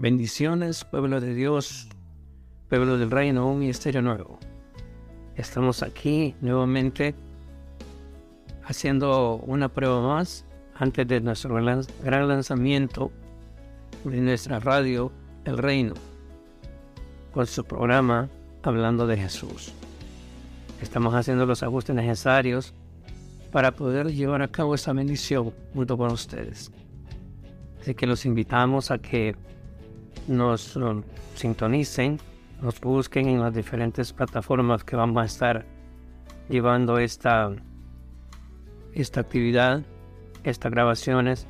Bendiciones, pueblo de Dios, pueblo del reino, un ministerio nuevo. Estamos aquí nuevamente haciendo una prueba más antes de nuestro gran lanzamiento de nuestra radio El Reino, con su programa Hablando de Jesús. Estamos haciendo los ajustes necesarios para poder llevar a cabo esta bendición junto con ustedes. Así que los invitamos a que nos um, sintonicen, nos busquen en las diferentes plataformas que vamos a estar llevando esta, esta actividad, estas grabaciones,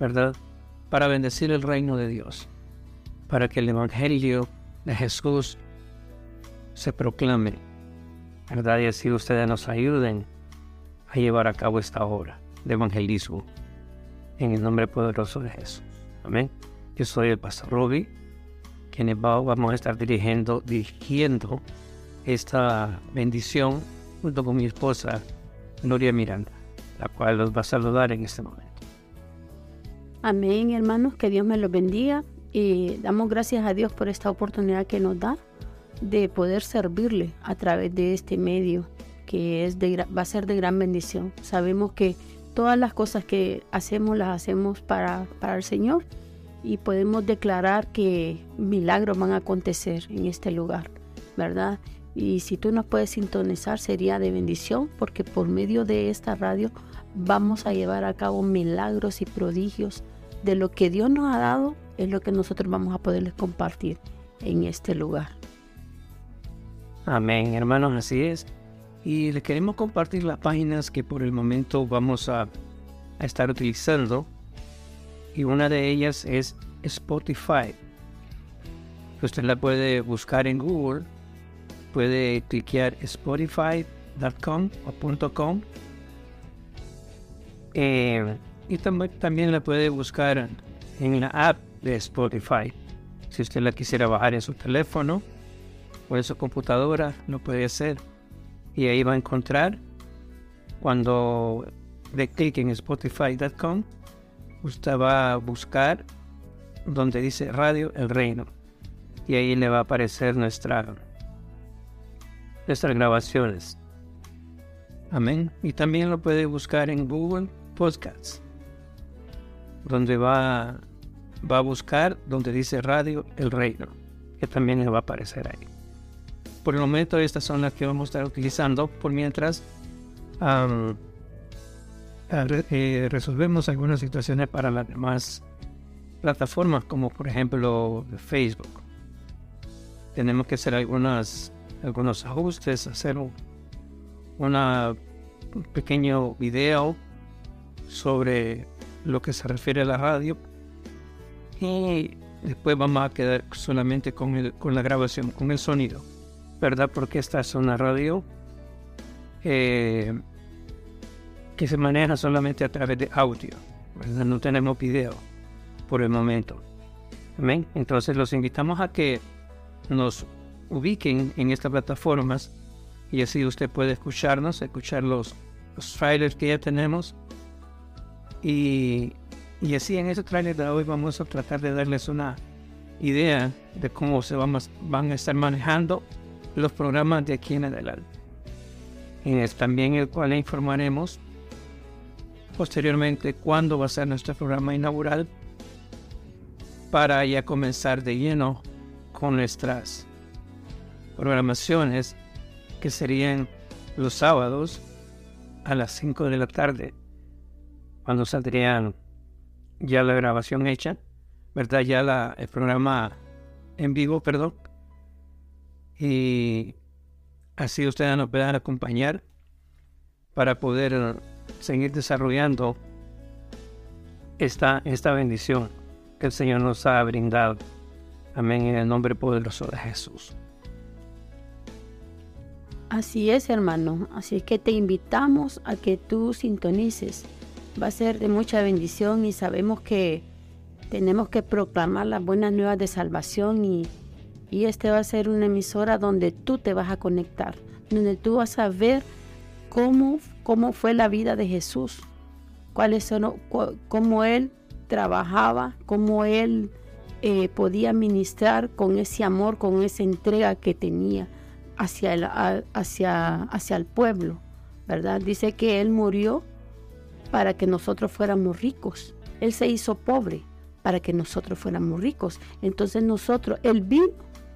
¿verdad? Para bendecir el reino de Dios, para que el Evangelio de Jesús se proclame, ¿verdad? Y así ustedes nos ayuden a llevar a cabo esta obra de evangelismo en el nombre poderoso de Jesús. Amén. Yo soy el pastor Roby, quien vamos a estar dirigiendo, dirigiendo esta bendición junto con mi esposa Gloria Miranda, la cual los va a saludar en este momento. Amén, hermanos, que Dios me los bendiga y damos gracias a Dios por esta oportunidad que nos da de poder servirle a través de este medio que es de, va a ser de gran bendición. Sabemos que todas las cosas que hacemos las hacemos para, para el Señor y podemos declarar que milagros van a acontecer en este lugar, ¿verdad? Y si tú nos puedes sintonizar sería de bendición porque por medio de esta radio vamos a llevar a cabo milagros y prodigios de lo que Dios nos ha dado, es lo que nosotros vamos a poderles compartir en este lugar. Amén, hermanos, así es y le queremos compartir las páginas que por el momento vamos a, estar utilizando y una de ellas es Spotify. Usted la puede buscar en Google, puede cliquear spotify.com o .com eh, y también, también la puede buscar en la app de Spotify. Si usted la quisiera bajar en su teléfono o en su computadora, lo puede hacer y ahí va a encontrar cuando de clic en spotify.com usted va a buscar donde dice radio el reino. Y ahí le va a aparecer nuestra nuestras grabaciones. Amén. Y también lo puede buscar en Google Podcasts donde va va a buscar donde dice radio el reino que también le va a aparecer ahí. Por el momento estas son las que vamos a estar utilizando. Por mientras eh, resolvemos algunas situaciones para las demás plataformas como por ejemplo Facebook tenemos que hacer algunas algunos ajustes hacer un pequeño video sobre lo que se refiere a la radio y después vamos a quedar solamente con, con la grabación con el sonido ¿verdad? Porque esta es una radio eh, que se maneja solamente a través de audio. No tenemos video por el momento. ¿Amén? Entonces los invitamos a que nos ubiquen en estas plataformas y así usted puede escucharnos, escuchar los, trailers que ya tenemos. Y, y así en ese trailer de hoy vamos a tratar de darles una idea de cómo se van van a estar manejando los programas de aquí en adelante. También el cual informaremos posteriormente cuándo va a ser nuestro programa inaugural para ya comenzar de lleno con nuestras programaciones que serían los sábados a las 5 de la tarde cuando saldrían ya la grabación hecha, ¿verdad? Ya la, el programa en vivo, perdón, y así ustedes nos puedan acompañar para poder seguir desarrollando esta, esta bendición que el Señor nos ha brindado. Amén, en el nombre poderoso de Jesús. Así es, hermano. Así es que te invitamos a que tú sintonices. Va a ser de mucha bendición y sabemos que tenemos que proclamar las buenas nuevas de salvación y y este va a ser una emisora donde tú te vas a conectar, donde tú vas a ver cómo, cómo fue la vida de Jesús, cuáles son, cómo él trabajaba, cómo él eh, podía ministrar con ese amor, con esa entrega que tenía hacia el, hacia, hacia el pueblo, ¿verdad? Dice que Él murió para que nosotros fuéramos ricos. Él se hizo pobre para que nosotros fuéramos ricos. Entonces nosotros, Él vino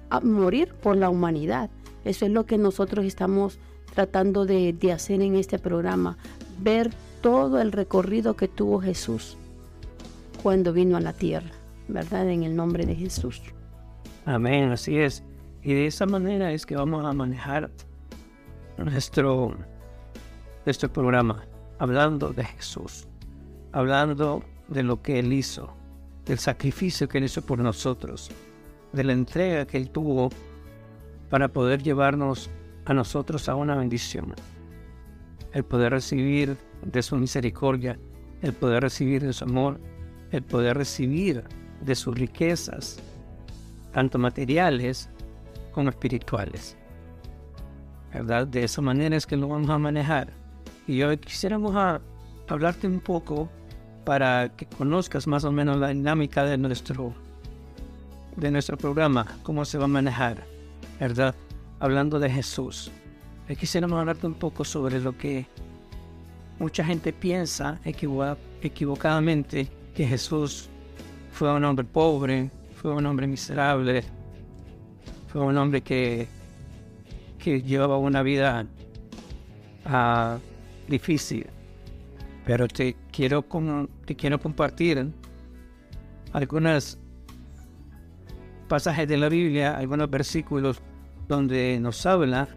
a morir por la humanidad. Eso es lo que nosotros estamos tratando de, de hacer en este programa, ver todo el recorrido que tuvo Jesús cuando vino a la tierra, ¿verdad? En el nombre de Jesús. Amén, así es. Y de esa manera es que vamos a manejar nuestro, nuestro programa, hablando de Jesús, hablando de lo que Él hizo, del sacrificio que Él hizo por nosotros, de la entrega que Él tuvo para poder llevarnos a nosotros a una bendición. El poder recibir de su misericordia, el poder recibir de su amor, el poder recibir de sus riquezas, tanto materiales como espirituales. ¿Verdad? De esa manera es que lo vamos a manejar. Y hoy quisiéramos a hablarte un poco para que conozcas más o menos la dinámica de nuestro, de nuestro programa, cómo se va a manejar, ¿verdad? Hablando de Jesús. Hoy quisiéramos hablarte un poco sobre lo que mucha gente piensa equivocadamente que Jesús fue un hombre pobre, fue un hombre miserable, fue un hombre que, llevaba una vida uh, difícil. Pero te quiero, te quiero compartir algunos pasajes de la Biblia, algunos versículos donde nos habla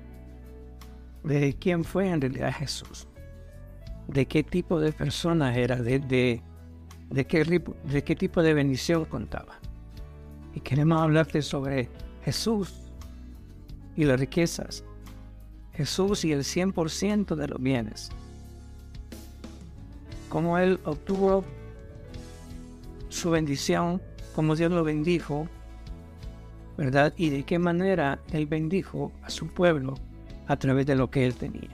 de quién fue en realidad Jesús, de qué tipo de persona era, de, de, qué, de qué tipo de bendición contaba. Y queremos hablarte sobre Jesús y las riquezas. Jesús y el 100% de los bienes. Cómo Él obtuvo su bendición, cómo Dios lo bendijo, ¿verdad? Y de qué manera Él bendijo a su pueblo a través de lo que Él tenía.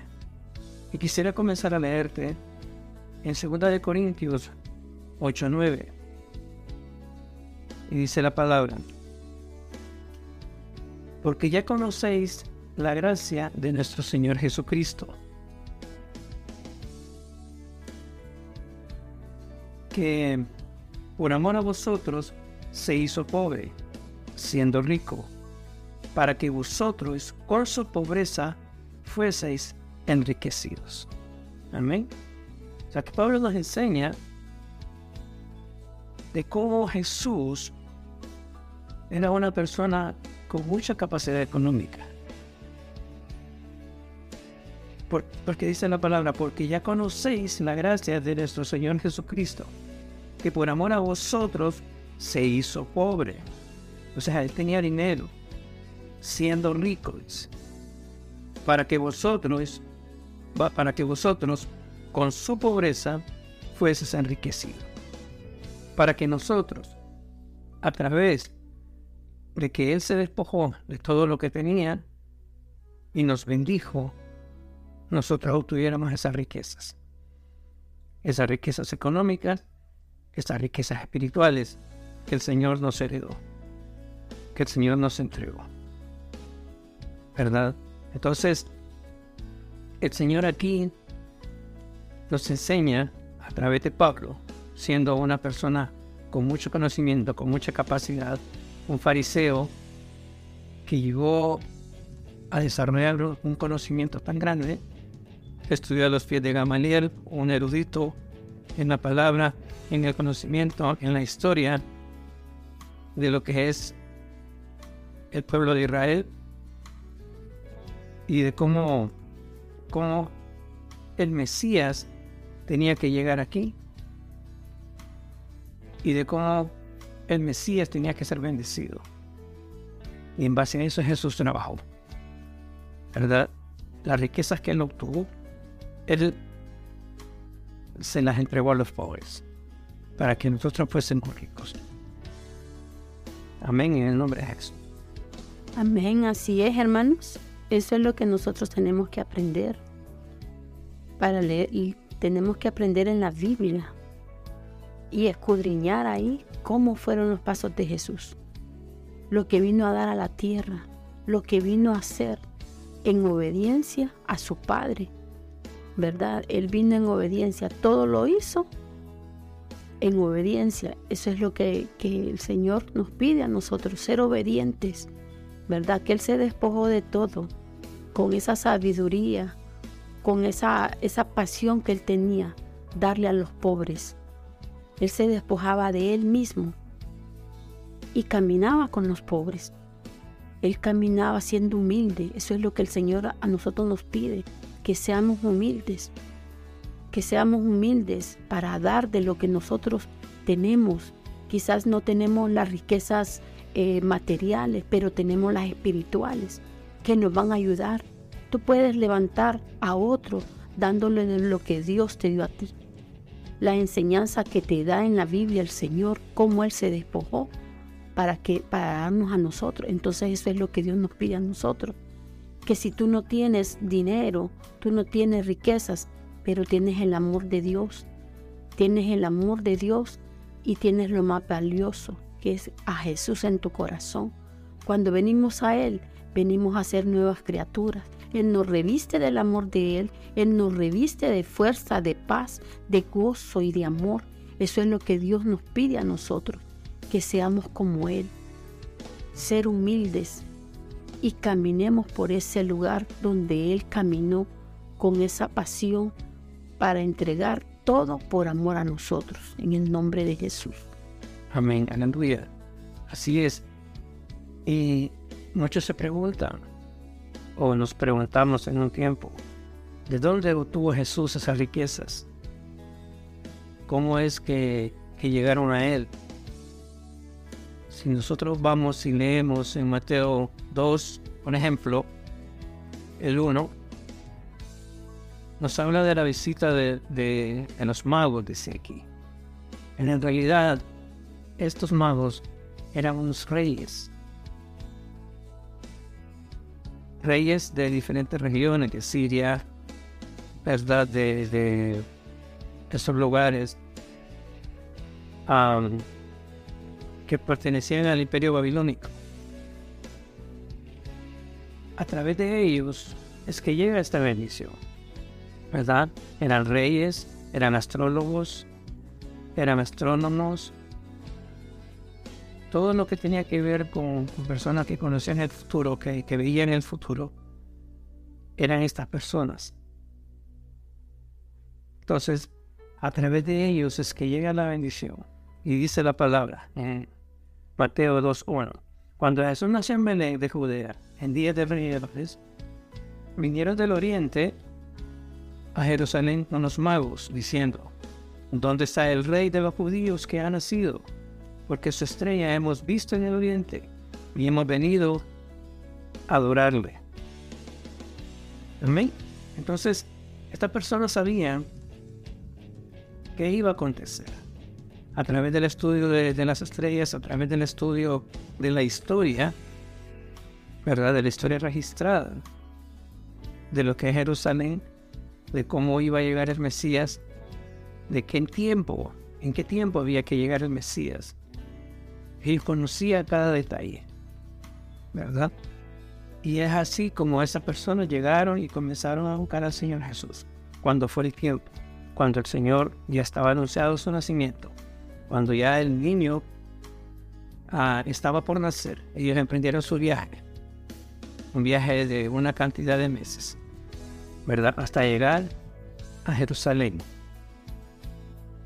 Y quisiera comenzar a leerte en 2 de Corintios 8:9. Y dice la palabra: Porque ya conocéis la gracia de nuestro Señor Jesucristo, que por amor a vosotros se hizo pobre, siendo rico, para que vosotros con su pobreza fueseis enriquecidos. Amén. O sea que Pablo nos enseña de cómo Jesús era una persona con mucha capacidad económica. porque dice la palabra, porque ya conocéis la gracia de nuestro Señor Jesucristo, que por amor a vosotros se hizo pobre. O sea, él tenía dinero, siendo ricos, para que vosotros, para que vosotros con su pobreza fueses enriquecidos para que nosotros, a través de que Él se despojó de todo lo que tenía y nos bendijo, nosotros obtuviéramos esas riquezas. Esas riquezas económicas, esas riquezas espirituales que el Señor nos heredó, el Señor nos entregó. ¿Verdad? Entonces, el Señor aquí nos enseña a través de Pablo siendo una persona con mucho conocimiento, con mucha capacidad, un fariseo que llegó a desarrollar un conocimiento tan grande, estudió a los pies de Gamaliel, un erudito en la palabra, en el conocimiento, en la historia de lo que es el pueblo de Israel y de cómo, cómo el Mesías tenía que llegar aquí y de cómo el Mesías tenía que ser bendecido. Y en base a eso Jesús trabajó. ¿Verdad? Las riquezas que él obtuvo, él se las entregó a los pobres para que nosotros fuésemos ricos. Amén en el nombre de Jesús. Amén, así es, hermanos. Eso es lo que nosotros tenemos que aprender para leer tenemos que aprender en la Biblia y escudriñar ahí cómo fueron los pasos de Jesús, lo que vino a dar a la tierra, lo que vino a hacer en obediencia a su Padre, ¿verdad? Él vino en obediencia, todo lo hizo en obediencia. Eso es lo que, que, el Señor nos pide a nosotros, ser obedientes, ¿verdad? Que Él se despojó de todo, con esa sabiduría, con esa, esa pasión que Él tenía, darle a los pobres. Él se despojaba de Él mismo y caminaba con los pobres. Él caminaba siendo humilde. Eso es lo que el Señor a nosotros nos pide, que seamos humildes, que seamos humildes para dar de lo que nosotros tenemos. Quizás no tenemos las riquezas eh, materiales, pero tenemos las espirituales que nos van a ayudar. Tú puedes levantar a otro dándole lo que Dios te dio a ti. La enseñanza que te da en la Biblia el Señor, cómo Él se despojó para, que, para darnos a nosotros. Entonces eso es lo que Dios nos pide a nosotros. Que si tú no tienes dinero, tú no tienes riquezas, pero tienes el amor de Dios, tienes el amor de Dios y tienes lo más valioso, que es a Jesús en tu corazón. Cuando venimos a Él, venimos a ser nuevas criaturas. Él nos reviste del amor de Él, Él nos reviste de fuerza, de paz, de gozo y de amor. Eso es lo que Dios nos pide a nosotros, que seamos como Él, ser humildes y caminemos por ese lugar donde Él caminó con esa pasión para entregar todo por amor a nosotros, en el nombre de Jesús. Amén, aleluya. Así es. Y muchos se preguntan, o nos preguntamos en un tiempo, ¿de dónde obtuvo Jesús esas riquezas? ¿Cómo es que, llegaron a Él? Si nosotros vamos y leemos en Mateo 2, por ejemplo, el 1, nos habla de la visita de, de los magos, dice aquí. En realidad, estos magos eran unos reyes reyes de diferentes regiones, de Siria, ¿verdad? De, esos lugares que pertenecían al imperio babilónico. A través de ellos es que llega esta bendición, ¿verdad? Eran reyes, eran astrólogos, eran astrónomos, todo lo que tenía que ver con, personas que conocían el futuro, que, veían el futuro, eran estas personas. Entonces, a través de ellos es que llega la bendición. Y dice la palabra en Mateo 2.1. Cuando Jesús nació en Belén de Judea, en día de Reyes, vinieron del oriente a Jerusalén con los magos, diciendo, ¿dónde está el rey de los judíos que ha nacido? Porque su estrella hemos visto en el oriente y hemos venido a adorarle. Amén. Entonces, esta persona sabía que iba a acontecer. A través del estudio de, de, las estrellas, a través del estudio de la historia, ¿verdad? De la historia registrada, de lo que es Jerusalén, de cómo iba a llegar el Mesías, de qué tiempo, en qué tiempo había que llegar el Mesías. Él conocía cada detalle, ¿verdad? Y es así como esas personas llegaron y comenzaron a buscar al Señor Jesús. Cuando fue el tiempo, cuando el Señor ya estaba anunciado su nacimiento, cuando ya el niño ah, estaba por nacer, ellos emprendieron su viaje, un viaje de una cantidad de meses, ¿verdad? Hasta llegar a Jerusalén.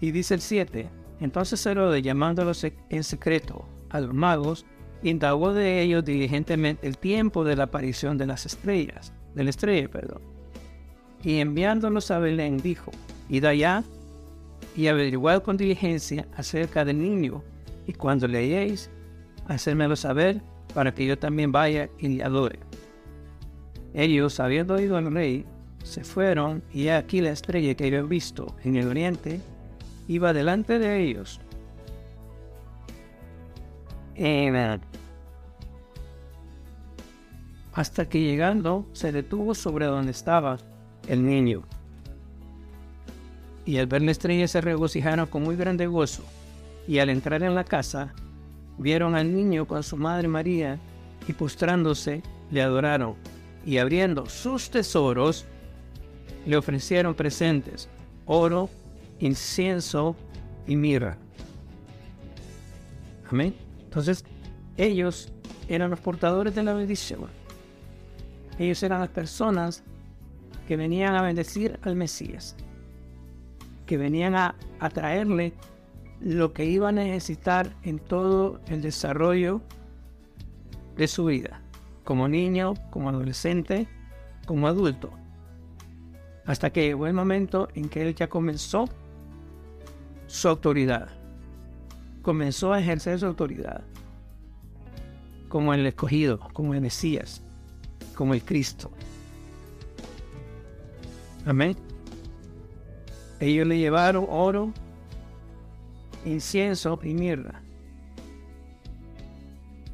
Y dice el 7, entonces Herodes, llamándolos en secreto a los magos, indagó de ellos diligentemente el tiempo de la aparición de las estrellas, de la estrella, perdón. Y enviándolos a Belén, dijo, id allá y averiguad con diligencia acerca del niño, y cuando leéis, hacérmelo saber para que yo también vaya y le adore. Ellos, habiendo oído al rey, se fueron, y aquí la estrella que habían visto en el oriente, iba delante de ellos. Hasta que llegando se detuvo sobre donde estaba el niño. Y al ver la estrella se regocijaron con muy grande gozo. Y al entrar en la casa, vieron al niño con su madre María, y postrándose, le adoraron. Y abriendo sus tesoros, le ofrecieron presentes, oro, incienso y mirra. Amén. Entonces, ellos eran los portadores de la bendición. Ellos eran las personas que venían a bendecir al Mesías, que venían a, a traerle lo que iba a necesitar en todo el desarrollo de su vida, como niño, como adolescente, como adulto. Hasta que llegó el momento en que él ya comenzó su autoridad. Comenzó a ejercer su autoridad. Como el escogido, como el Mesías, como el Cristo. Amén. Ellos le llevaron oro, incienso y mirra.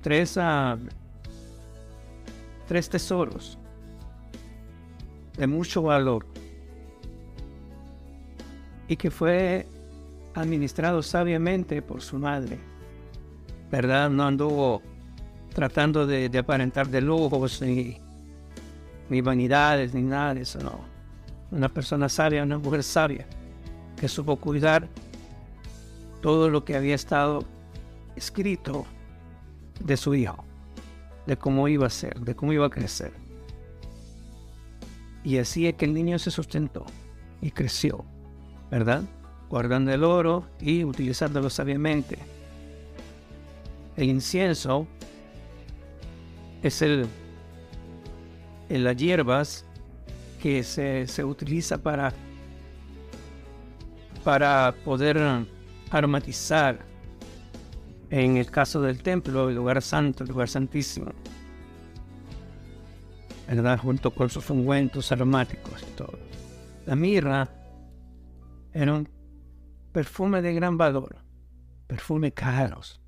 Tres, uh, tres tesoros de mucho valor y que fue administrado sabiamente por su madre. ¿Verdad? No anduvo tratando de, aparentar de lujos ni, ni vanidades ni nada de eso, no. Una persona sabia, una mujer sabia, que supo cuidar todo lo que había estado escrito de su hijo, de cómo iba a ser, de cómo iba a crecer. Y así es que el niño se sustentó y creció. ¿verdad? Guardando el oro y utilizándolo sabiamente. El incienso es el, en las hierbas que se, se utiliza para, para poder aromatizar en el caso del templo, el lugar santo, el lugar santísimo. ¿verdad? Junto con sus ungüentos aromáticos y todo. La mirra era un perfume de gran valor, perfume caros,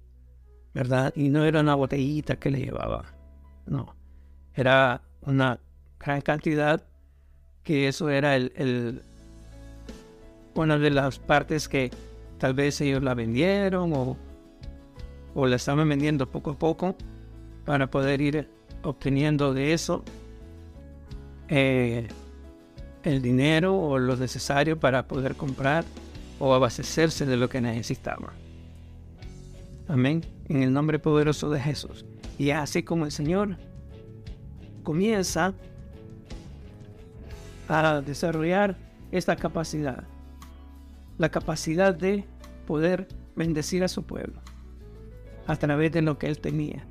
¿verdad? Y no era una botellita que le llevaba, no, era una gran cantidad que eso era el, una de las partes que tal vez ellos la vendieron o, o la estaban vendiendo poco a poco para poder ir obteniendo de eso eh, el dinero o lo necesario para poder comprar o abastecerse de lo que necesitaba. Amén. En el nombre poderoso de Jesús. Y así como el Señor comienza a desarrollar esta capacidad, la capacidad de poder bendecir a su pueblo a través de lo que él tenía,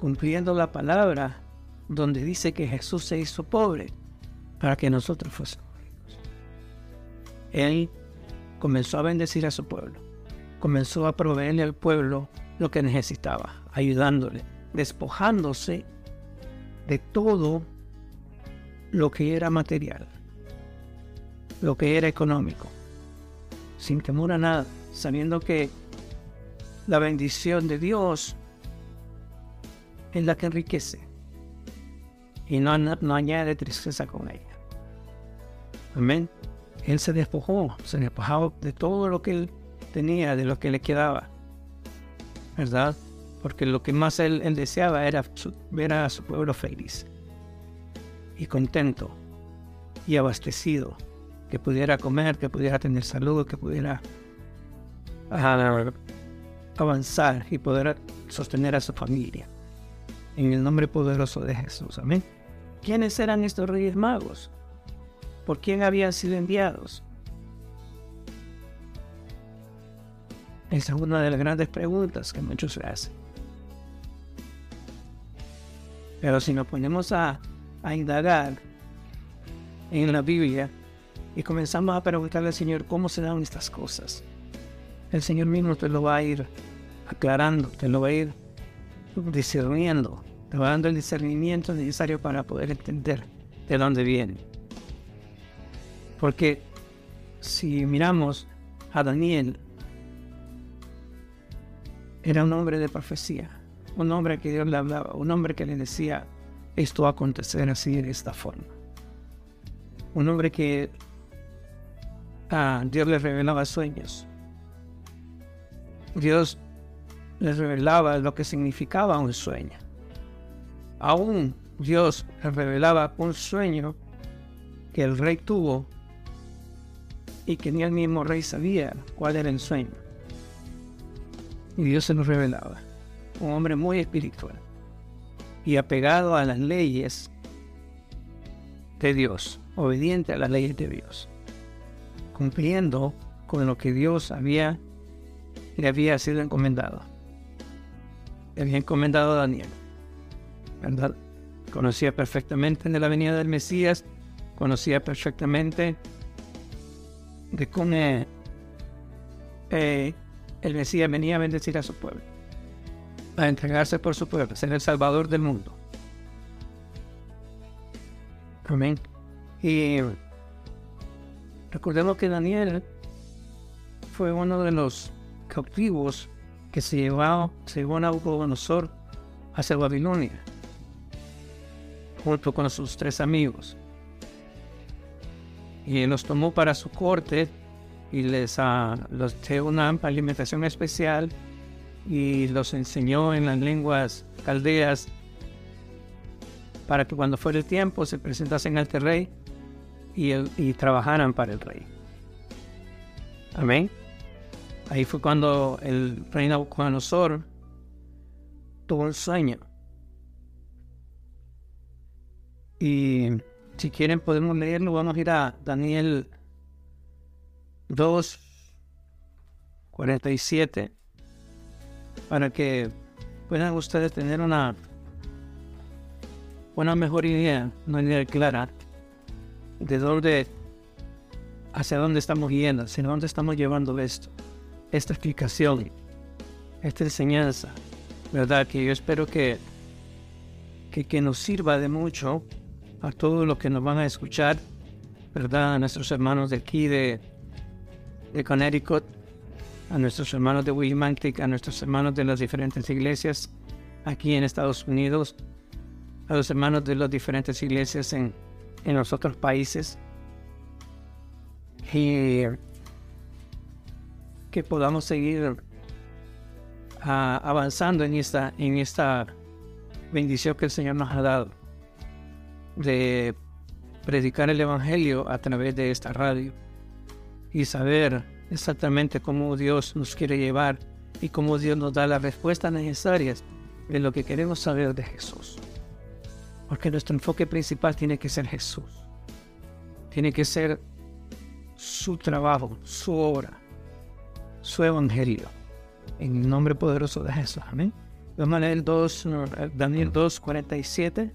cumpliendo la palabra donde dice que Jesús se hizo pobre para que nosotros fuésemos ricos. Él comenzó a bendecir a su pueblo, comenzó a proveerle al pueblo lo que necesitaba, ayudándole, despojándose de todo lo que era material, lo que era económico, sin temor a nada, sabiendo que la bendición de Dios es la que enriquece y no, añade tristeza con ella. Amén. Él se despojó, se despojó de todo lo que él tenía, de lo que le quedaba. ¿Verdad? Porque lo que más él, deseaba era ver a su pueblo feliz y contento y abastecido, que pudiera comer, que pudiera tener salud, que pudiera avanzar y poder sostener a su familia. En el nombre poderoso de Jesús. Amén. ¿Quiénes eran estos reyes magos? ¿Por quién habían sido enviados? Esa es una de las grandes preguntas que muchos se hacen. Pero si nos ponemos a, indagar en la Biblia y comenzamos a preguntarle al Señor cómo se dan estas cosas, el Señor mismo te lo va a ir aclarando, te lo va a ir discerniendo te va dando el discernimiento necesario para poder entender de dónde viene. Porque si miramos a Daniel, era un hombre de profecía, un hombre que Dios le hablaba, un hombre que le decía, esto va a acontecer así de esta forma. Un hombre que ah, Dios les revelaba sueños. Dios les revelaba lo que significaba un sueño. Aún Dios les revelaba un sueño que el rey tuvo y que ni el mismo rey sabía cuál era el sueño. Y Dios se lo revelaba. Un hombre muy espiritual y apegado a las leyes de Dios, obediente a las leyes de Dios, cumpliendo con lo que Dios había le había sido encomendado. Le había encomendado a Daniel. ¿Verdad? Conocía perfectamente la venida del Mesías, conocía perfectamente de cómo eh, el Mesías venía a bendecir a su pueblo, a entregarse por su pueblo, a ser el Salvador del mundo. Amén. Y recordemos que Daniel fue uno de los cautivos que se llevó, se llevó a Nabucodonosor hacia Babilonia, junto con sus tres amigos. Y los tomó para su corte y les uh, los dio una alimentación especial y los enseñó en las lenguas caldeas para que cuando fuera el tiempo se presentasen ante el rey y, y trabajaran para el rey. Amén. Ahí fue cuando el rey Nabucodonosor tuvo un sueño. Y si quieren podemos leerlo, vamos a ir a Daniel 2, 47, para que puedan ustedes tener una, una mejor idea, una idea clara de dónde, hacia dónde estamos yendo, hacia dónde estamos llevando esto esta explicación, esta enseñanza, ¿verdad? Que yo espero que, que, nos sirva de mucho a todos los que nos van a escuchar, ¿verdad? A nuestros hermanos de aquí de, de Connecticut, a nuestros hermanos de Willimantic, a nuestros hermanos de las diferentes iglesias aquí en Estados Unidos, a los hermanos de las diferentes iglesias en, en los otros países. Y que podamos seguir ah, avanzando en esta, en esta bendición que el Señor nos ha dado de predicar el Evangelio a través de esta radio y saber exactamente cómo Dios nos quiere llevar y cómo Dios nos da las respuestas necesarias de lo que queremos saber de Jesús. Porque nuestro enfoque principal tiene que ser Jesús. Tiene que ser su trabajo, su obra su evangelio. En el nombre poderoso de Jesús. Amén. Vamos a leer 2, Daniel 2, 47.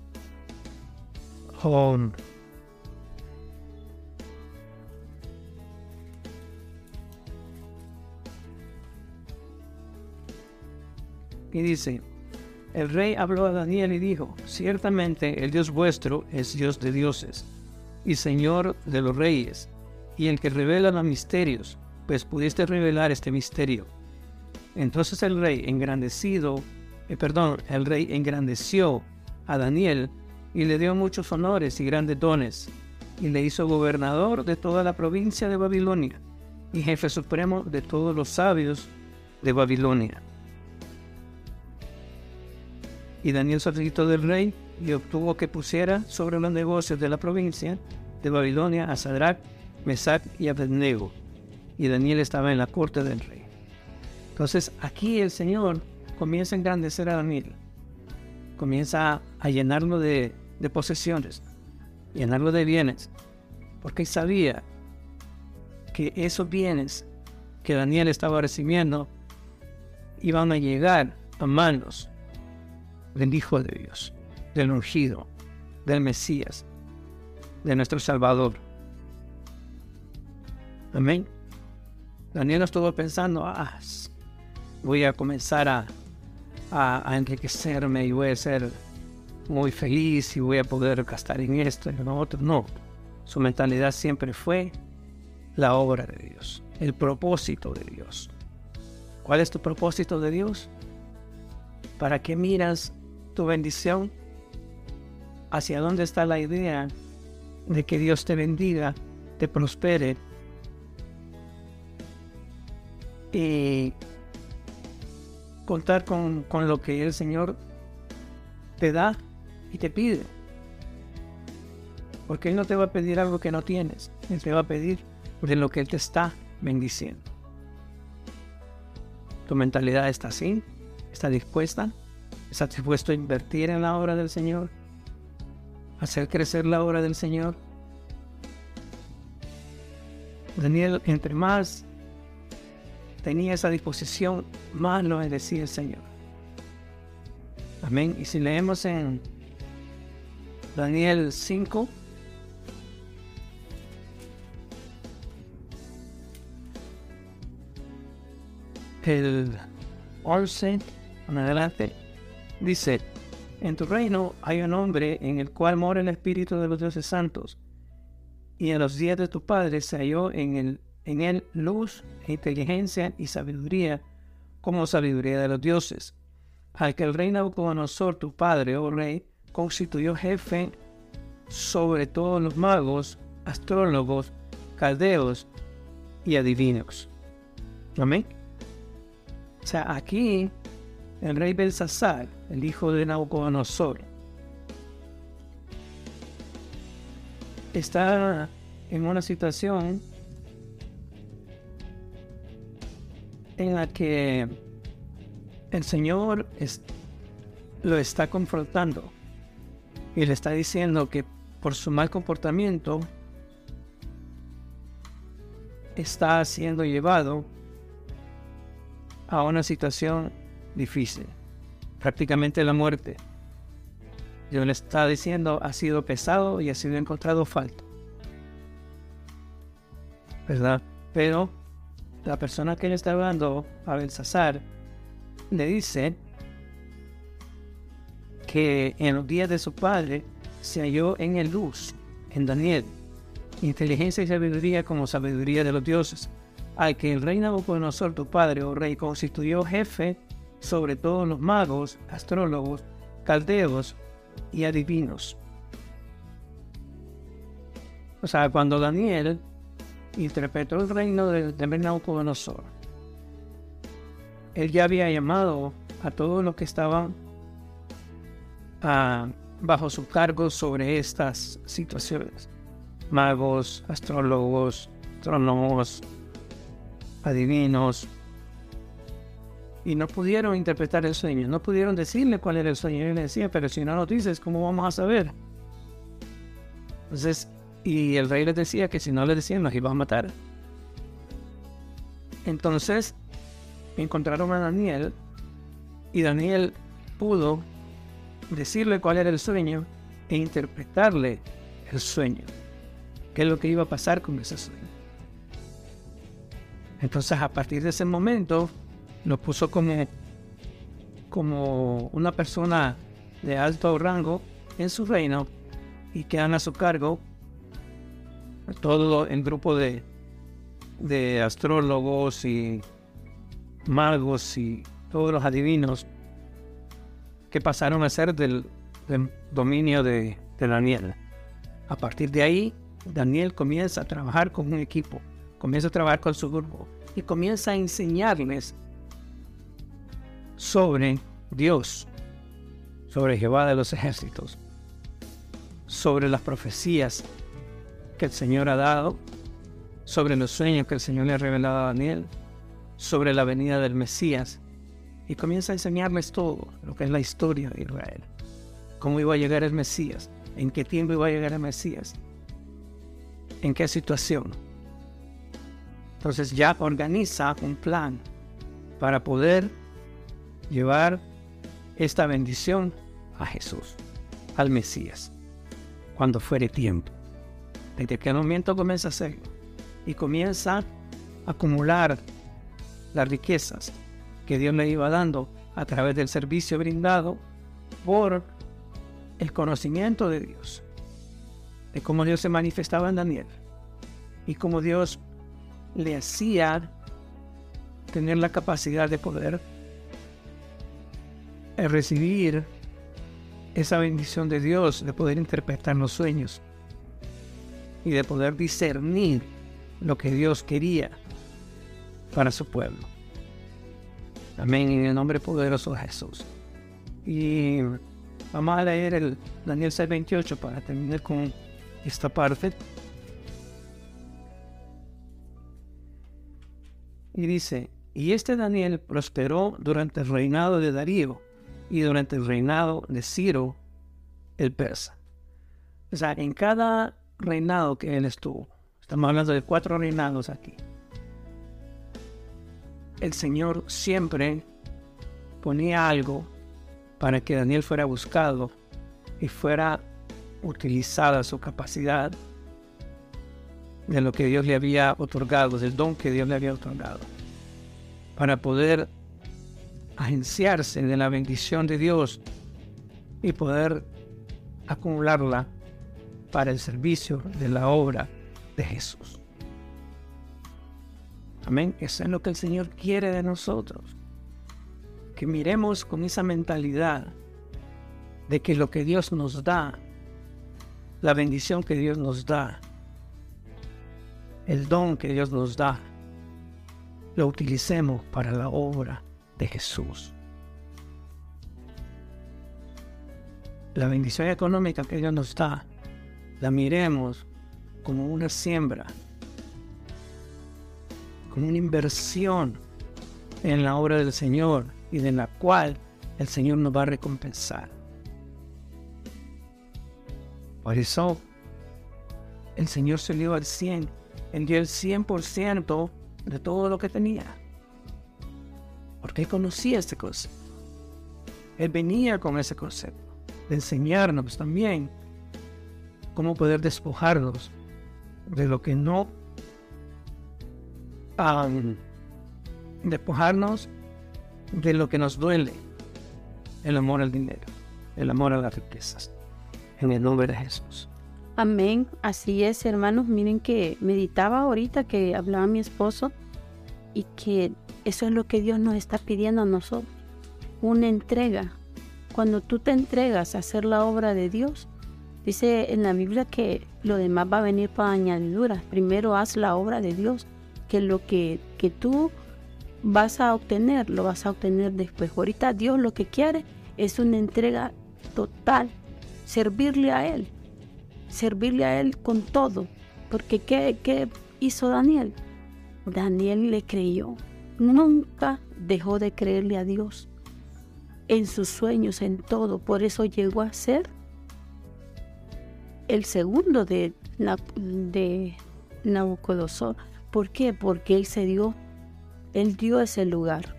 Y dice, el rey habló a Daniel y dijo, ciertamente el Dios vuestro es Dios de dioses y Señor de los reyes, y el que revela los misterios, pues pudiste revelar este misterio. Entonces el rey engrandecido, eh, perdón, el rey engrandeció a Daniel y le dio muchos honores y grandes dones, y le hizo gobernador de toda la provincia de Babilonia y jefe supremo de todos los sabios de Babilonia. Y Daniel solicitó del rey y obtuvo que pusiera sobre los negocios de la provincia de Babilonia a Sadrach, Mesach y Abednego y Daniel estaba en la corte del rey. Entonces aquí el Señor comienza a engrandecer a Daniel, comienza a llenarlo de, posesiones, llenarlo de bienes, porque sabía que esos bienes que Daniel estaba recibiendo iban a llegar a manos del Hijo de Dios, del ungido, del Mesías, de nuestro Salvador. Amén. Daniel estuvo pensando, ah, voy a comenzar a, a, enriquecerme y voy a ser muy feliz y voy a poder gastar en esto y en lo otro. No, su mentalidad siempre fue la obra de Dios, el propósito de Dios. ¿Cuál es tu propósito de Dios? ¿Para qué miras tu bendición? ¿Hacia dónde está la idea de que Dios te bendiga, te prospere y contar con, con lo que el Señor te da y te pide. Porque Él no te va a pedir algo que no tienes. Él te va a pedir de lo que Él te está bendiciendo. ¿Tu mentalidad está así? ¿Está dispuesta? ¿Estás dispuesto a invertir en la obra del Señor? ¿Hacer crecer la obra del Señor? Daniel, entre más tenía esa disposición, más lo decía el Señor. Amén. Y si leemos en Daniel 5, el 11 en adelante, dice, en tu reino hay un hombre en el cual mora el espíritu de los dioses santos, y en los días de tu padre se halló en, el, en él luz, e inteligencia y sabiduría, como sabiduría de los dioses, al que el rey Nabucodonosor, tu padre, oh rey, constituyó jefe sobre todos los magos, astrólogos, caldeos y adivinos. Amén. O sea, aquí el rey Belsasar, el hijo de Nabucodonosor, está en una situación en la que el Señor lo está confrontando y le está diciendo que por su mal comportamiento está siendo llevado a una situación difícil, prácticamente la muerte. Dios le está diciendo, ha sido pesado y ha sido encontrado falto. ¿Verdad? Pero la persona que le está hablando a Belsasar le dice que en los días de su padre se halló en el luz, en Daniel, inteligencia y sabiduría como sabiduría de los dioses al que el rey Nabucodonosor, tu padre, o oh rey, constituyó jefe sobre todos los magos, astrólogos, caldeos y adivinos. O sea, cuando Daniel interpretó el reino de, de Nabucodonosor, él ya había llamado a todos los que estaban ah, bajo su cargo sobre estas situaciones. Magos, astrólogos, astrónomos, adivinos, y no pudieron interpretar el sueño, no pudieron decirle cuál era el sueño. Y le decía, pero si no lo dices, ¿cómo vamos a saber? Entonces, y el rey les decía que si no le decían, los iba a matar. Entonces, encontraron a Daniel y Daniel pudo decirle cuál era el sueño e interpretarle el sueño, qué es lo que iba a pasar con ese sueño. Entonces a partir de ese momento lo puso como, como una persona de alto rango en su reino y quedan a su cargo todo el grupo de, de astrólogos y magos y todos los adivinos que pasaron a ser del, dominio de, de Daniel. A partir de ahí, Daniel comienza a trabajar con un equipo comienza a trabajar con su grupo y comienza a enseñarles sobre Dios, sobre Jehová de los ejércitos, sobre las profecías que el Señor ha dado, sobre los sueños que el Señor le ha revelado a Daniel, sobre la venida del Mesías. Y comienza a enseñarles todo lo que es la historia de Israel. Cómo iba a llegar el Mesías, en qué tiempo iba a llegar el Mesías, en qué situación. Entonces ya organiza un plan para poder llevar esta bendición a Jesús, al Mesías, cuando fuere tiempo. Desde aquel momento comienza a hacerlo y comienza a acumular las riquezas que Dios le iba dando a través del servicio brindado por el conocimiento de Dios, de cómo Dios se manifestaba en Daniel y cómo Dios le hacía tener la capacidad de poder eh, recibir esa bendición de Dios, de poder interpretar los sueños y de poder discernir lo que Dios quería para su pueblo. Amén, en el nombre poderoso de Jesús. Y vamos a leer el Daniel 6:28 para terminar con esta parte. Y dice, y este Daniel prosperó durante el reinado de Darío y durante el reinado de Ciro el persa. O sea, en cada reinado que él estuvo, estamos hablando de cuatro reinados aquí, el Señor siempre ponía algo para que Daniel fuera buscado y fuera utilizada su capacidad de lo que Dios le había otorgado, del don que Dios le había otorgado, para poder agenciarse de la bendición de Dios y poder acumularla para el servicio de la obra de Jesús. Amén. Eso es lo que el Señor quiere de nosotros. Que miremos con esa mentalidad de que lo que Dios nos da, la bendición que Dios nos da, el don que Dios nos da, lo utilicemos para la obra de Jesús. La bendición económica que Dios nos da, la miremos como una siembra como una inversión en la obra del Señor y de la cual el Señor nos va a recompensar. Por eso el Señor se dio al 100, él dio el 100% de todo lo que tenía. Porque él conocía este concepto. Él venía con ese concepto de enseñarnos también cómo poder despojarnos de lo que no despojarnos de lo que nos duele, el amor al dinero, el amor a las riquezas. En el nombre de Jesús. Amén. Así es, hermanos. Miren que meditaba ahorita que hablaba mi esposo y que eso es lo que Dios nos está pidiendo a nosotros. Una entrega. Cuando tú te entregas a hacer la obra de Dios, dice en la Biblia que lo demás va a venir para añadiduras. Primero haz la obra de Dios que lo que, que tú vas a obtener, lo vas a obtener después. Ahorita Dios lo que quiere es una entrega total, servirle a Él, servirle a Él con todo. Porque ¿qué, qué hizo Daniel? Daniel le creyó, nunca dejó de creerle a Dios en sus sueños, en todo. Por eso llegó a ser el segundo de, de Nabucodonosor. ¿Por qué? Porque Él se dio, Él dio ese lugar.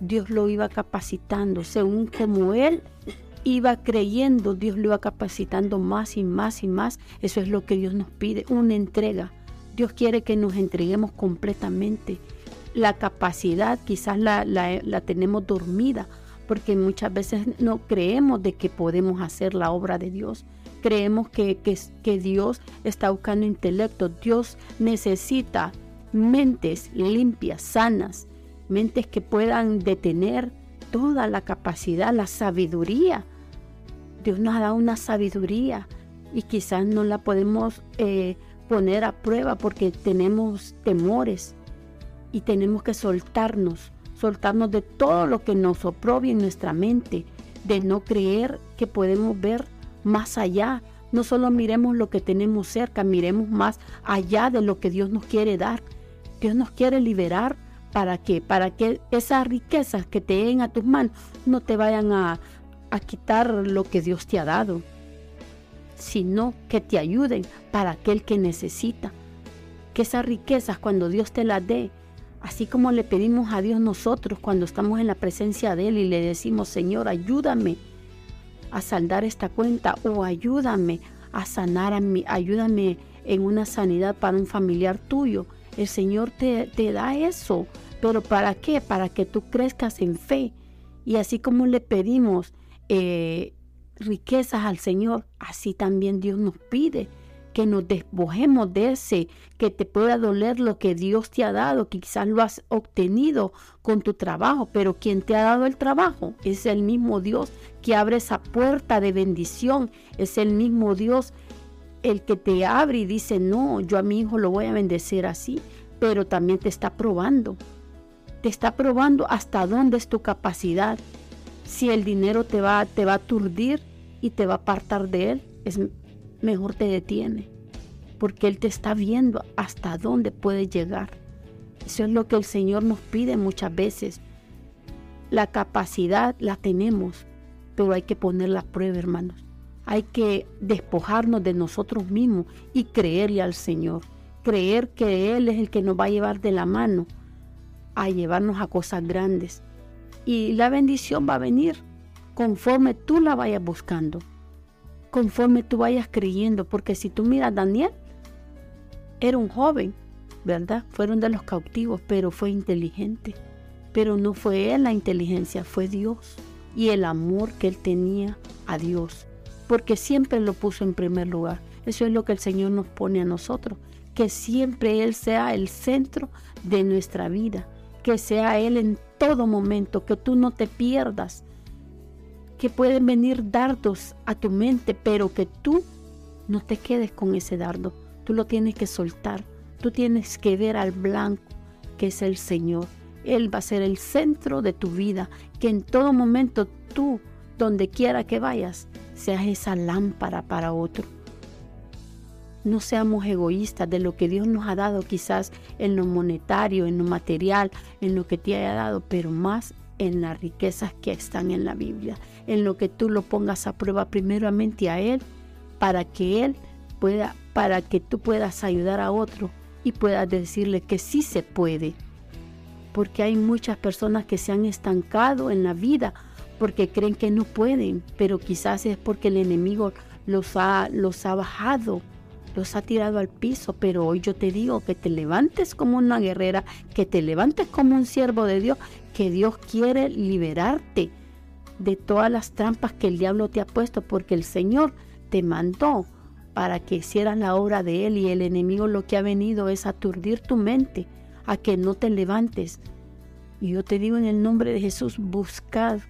Dios lo iba capacitando, según como Él iba creyendo, Dios lo iba capacitando más y más y más. Eso es lo que Dios nos pide, una entrega. Dios quiere que nos entreguemos completamente. La capacidad quizás la, la, tenemos dormida, porque muchas veces no creemos de que podemos hacer la obra de Dios. Creemos que, que, que Dios está buscando intelecto. Dios necesita mentes limpias, sanas, mentes que puedan detener toda la capacidad, la sabiduría. Dios nos ha dado una sabiduría y quizás no la podemos eh, poner a prueba porque tenemos temores y tenemos que soltarnos, soltarnos de todo lo que nos oprobia en nuestra mente, de no creer que podemos ver más allá. No solo miremos lo que tenemos cerca, miremos más allá de lo que Dios nos quiere dar. Dios nos quiere liberar para que, para que esas riquezas que te den a tus manos no te vayan a, a quitar lo que Dios te ha dado, sino que te ayuden para aquel que necesita. Que esas riquezas cuando Dios te las dé, así como le pedimos a Dios nosotros cuando estamos en la presencia de Él y le decimos, Señor, ayúdame a saldar esta cuenta o ayúdame a sanar a mí, ayúdame en una sanidad para un familiar tuyo. El Señor te, da eso. ¿Pero para qué? Para que tú crezcas en fe. Y así como le pedimos eh, riquezas al Señor, así también Dios nos pide que nos despojemos de ese, que te pueda doler lo que Dios te ha dado, que quizás lo has obtenido con tu trabajo, pero quien te ha dado el trabajo es el mismo Dios que abre esa puerta de bendición, es el mismo Dios el que te abre y dice, no, yo a mi hijo lo voy a bendecir así, pero también te está probando. te está probando hasta dónde es tu capacidad. Si el dinero te va, te va a aturdir y te va a apartar de él, es mejor te detiene, porque él te está viendo hasta dónde puedes llegar. Eso es lo que el Señor nos pide muchas veces. La capacidad la tenemos, pero hay que poner la prueba, hermanos. Hay que despojarnos de nosotros mismos y creerle al Señor. Creer que Él es el que nos va a llevar de la mano a llevarnos a cosas grandes. Y la bendición va a venir conforme tú la vayas buscando, conforme tú vayas creyendo, porque si tú miras, Daniel era un joven, ¿verdad? Fueron de los cautivos, pero fue inteligente. Pero no fue él la inteligencia, fue Dios y el amor que él tenía a Dios, porque siempre lo puso en primer lugar. Eso es lo que el Señor nos pone a nosotros, que siempre Él sea el centro de nuestra vida, que sea Él en todo momento, que tú no te pierdas, que pueden venir dardos a tu mente, pero que tú no te quedes con ese dardo, tú lo tienes que soltar, tú tienes que ver al blanco, que es el Señor. Él va a ser el centro de tu vida, que en todo momento tú, donde quiera que vayas, seas esa lámpara para otro. No seamos egoístas de lo que Dios nos ha dado, quizás en lo monetario, en lo material, en lo que te haya dado, pero más en las riquezas que están en la Biblia, en lo que tú lo pongas a prueba primeramente a Él, para que Él pueda, para que tú puedas ayudar a otro y puedas decirle que sí se puede. Porque hay muchas personas que se han estancado en la vida porque creen que no pueden, pero quizás es porque el enemigo los ha, los ha bajado los ha tirado al piso, pero hoy yo te digo que te levantes como una guerrera, que te levantes como un siervo de Dios, que Dios quiere liberarte de todas las trampas que el diablo te ha puesto, porque el Señor te mandó para que hicieras la obra de Él y el enemigo lo que ha venido es aturdir tu mente, a que no te levantes. Y yo te digo en el nombre de Jesús, buscad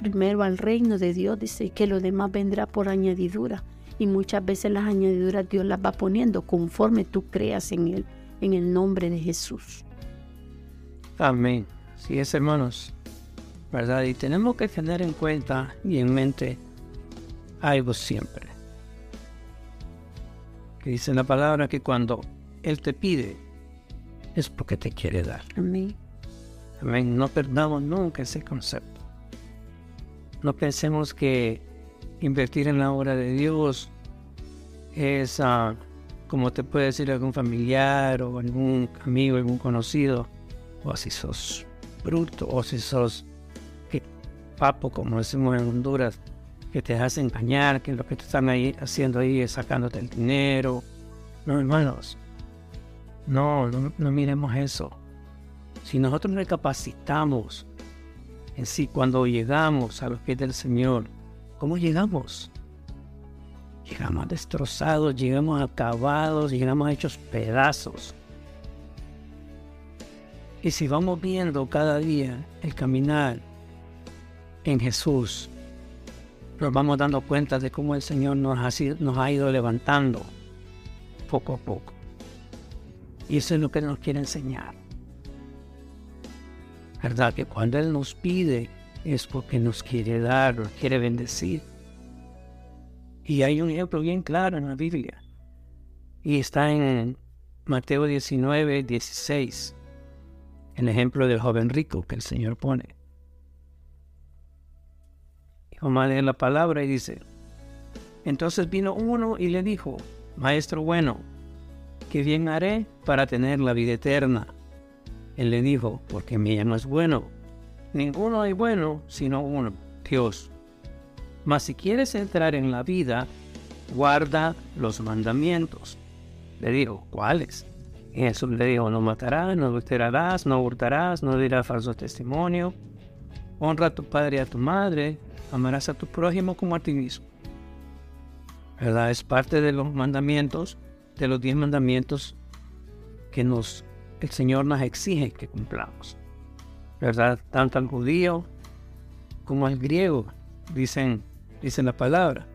primero al reino de Dios, dice que lo demás vendrá por añadidura y muchas veces las añadiduras Dios las va poniendo conforme tú creas en Él, en el nombre de Jesús. Amén. Sí es, hermanos, ¿verdad? Y tenemos que tener en cuenta y en mente algo siempre. Que dice la palabra que cuando Él te pide, es porque te quiere dar. Amén. Amén. No perdamos nunca ese concepto. No pensemos que invertir en la obra de Dios es, ah, como te puede decir algún familiar o algún amigo, algún conocido, o si sos bruto, o si sos papo, como decimos en Honduras, que te hace engañar, que lo que te están ahí haciendo ahí es sacándote el dinero. No, hermanos, no, no, no miremos eso. Si nosotros recapacitamos en sí cuando llegamos a los pies del Señor, ¿Cómo llegamos? Llegamos destrozados, llegamos acabados, llegamos hechos pedazos. Y si vamos viendo cada día el caminar en Jesús, nos vamos dando cuenta de cómo el Señor nos ha, nos ha ido levantando poco a poco. Y eso es lo que nos quiere enseñar. ¿Verdad? Que cuando Él nos pide es porque nos quiere dar, nos quiere bendecir. Y hay un ejemplo bien claro en la Biblia. Y está en Mateo 19, 16. El ejemplo del joven rico que el Señor pone. Vamos a leer la palabra y dice, entonces vino uno y le dijo, Maestro bueno, ¿qué bien haré para tener la vida eterna? Él le dijo, porque mi no es bueno, Ninguno hay bueno sino uno, Dios. Mas si quieres entrar en la vida, guarda los mandamientos. Le dijo, ¿cuáles? Y Jesús le dijo, no matarás, no adulterarás, no hurtarás, no dirás falso testimonio. Honra a tu padre y a tu madre, amarás a tu prójimo como a ti mismo. ¿Verdad? Es parte de los mandamientos, de los diez mandamientos que nos, el Señor nos exige que cumplamos. ¿verdad? Tanto al judío como al griego, dicen, dicen la palabra.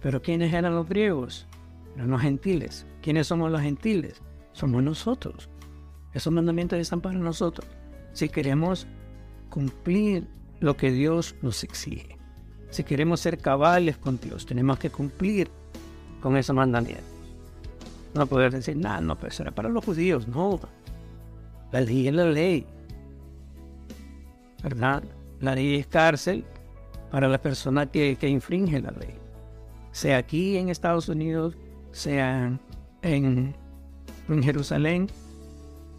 Pero ¿quiénes eran los griegos? Eran los gentiles. ¿Quiénes somos los gentiles? Somos nosotros. Esos mandamientos están para nosotros. si queremos cumplir lo que Dios nos exige. Si queremos ser cabales con Dios, tenemos que cumplir con esos mandamientos. No poder decir, nada, no, pero eso era para los judíos. No, la ley es la ley. ¿Verdad? La ley es cárcel para la persona que, que infringe la ley. Sea aquí en Estados Unidos, sea en, en Jerusalén,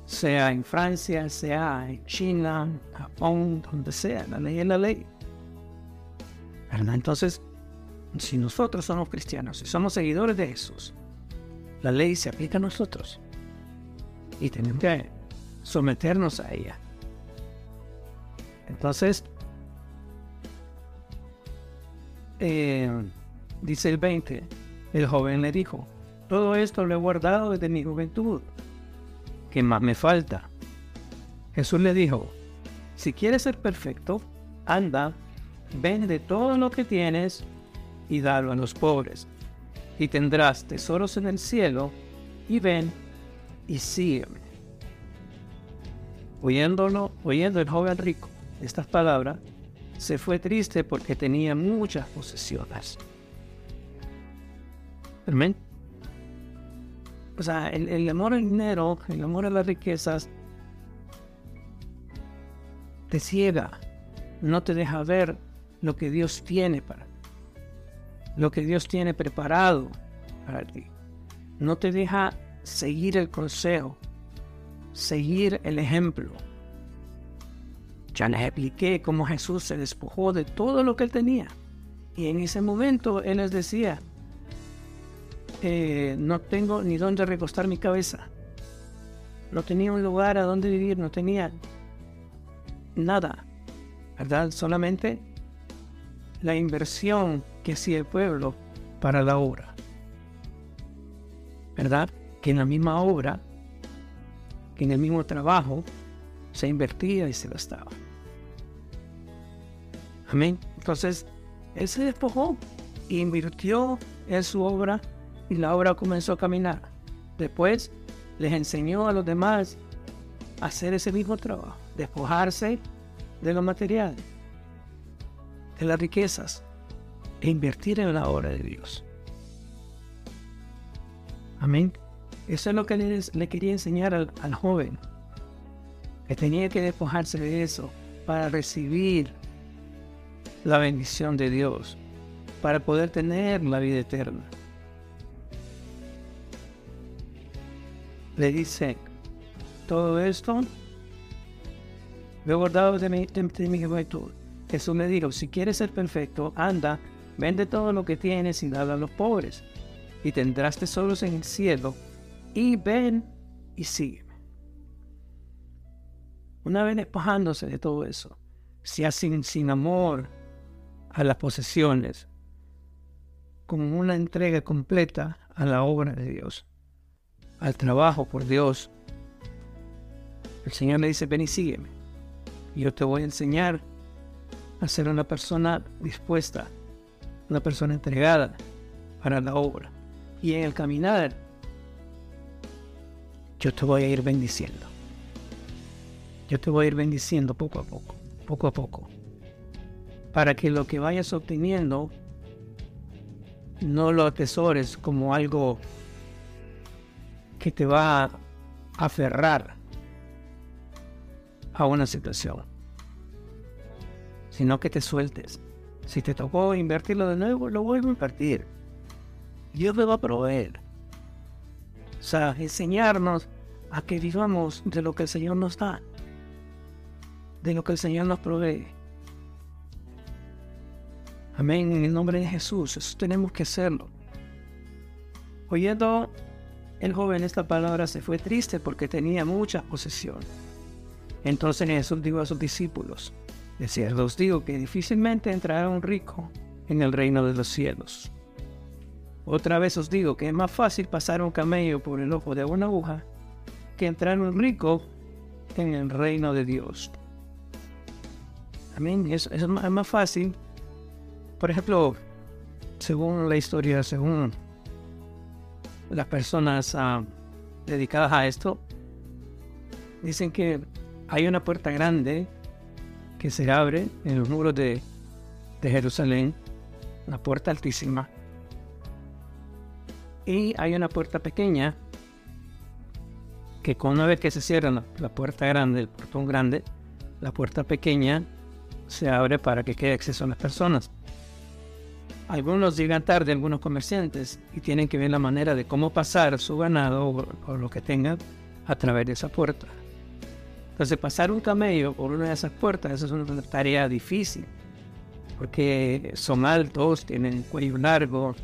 sea en Francia, sea en China, Japón, donde sea, la ley es la ley. Entonces, si nosotros somos cristianos, si somos seguidores de Jesús, la ley se aplica a nosotros y tenemos que someternos a ella. Entonces, eh, dice el 20, el joven le dijo, todo esto lo he guardado desde mi juventud. ¿Qué más me falta? Jesús le dijo, si quieres ser perfecto, anda, vende todo lo que tienes y dalo a los pobres, y tendrás tesoros en el cielo, y ven y sígueme. Oyéndolo, oyendo el joven rico estas palabras, se fue triste porque tenía muchas posesiones. Amén. O sea, el, amor al dinero, el amor a las riquezas, te ciega, no te deja ver lo que Dios tiene para ti, lo que Dios tiene preparado para ti. No te deja seguir el consejo, seguir el ejemplo. Ya les expliqué cómo Jesús se despojó de todo lo que él tenía. Y en ese momento él les decía, eh, no tengo ni dónde recostar mi cabeza. No tenía un lugar a donde vivir, no tenía nada, ¿verdad? Solamente la inversión que hacía el pueblo para la obra, ¿verdad? Que en la misma obra, que en el mismo trabajo, se invertía y se gastaba. Amén. Entonces, él se despojó e invirtió en su obra y la obra comenzó a caminar. Después les enseñó a los demás a hacer ese mismo trabajo, despojarse de los materiales, de las riquezas e invertir en la obra de Dios. Amén. Eso es lo que le, quería enseñar al, joven, que tenía que despojarse de eso para recibir la bendición de Dios, para poder tener la vida eterna. le dice, todo esto lo he guardado de mi, de, mi juventud. Jesús le dijo, si quieres ser perfecto, anda, vende todo lo que tienes y dale a los pobres, y tendrás tesoros en el cielo, y ven y sígueme. Una vez despojándose de todo eso, sea sin, sin amor a las posesiones, como una entrega completa a la obra de Dios al trabajo por Dios, el Señor le dice, ven y sígueme. Yo te voy a enseñar a ser una persona dispuesta, una persona entregada para la obra. Y en el caminar, yo te voy a ir bendiciendo. Yo te voy a ir bendiciendo poco a poco, poco a poco. Para que lo que vayas obteniendo no lo atesores como algo que te va a aferrar a una situación, sino que te sueltes. Si te tocó invertirlo de nuevo, lo vuelvo a invertir. Dios me va a proveer. O sea, enseñarnos a que vivamos de lo que el Señor nos da, de lo que el Señor nos provee. Amén, en el nombre de Jesús, eso tenemos que hacerlo. Oyendo el joven esta palabra se fue triste porque tenía mucha posesión. Entonces Jesús dijo a sus discípulos, de cierto os digo que difícilmente entrará un rico en el reino de los cielos. Otra vez os digo que es más fácil pasar un camello por el ojo de una aguja que entrar un rico en el reino de Dios. Amén, es, es más fácil. Por ejemplo, según la historia, según las personas ah, dedicadas a esto dicen que hay una puerta grande que se abre en los muros de, de Jerusalén, una puerta altísima. Y hay una puerta pequeña que con una vez que se cierra la, puerta grande, el portón grande, la puerta pequeña se abre para que quede acceso a las personas. Algunos llegan tarde, algunos comerciantes, y tienen que ver la manera de cómo pasar su ganado o, lo que tengan a través de esa puerta. Entonces, pasar un camello por una de esas puertas, es una tarea difícil, porque son altos, tienen cuello largo,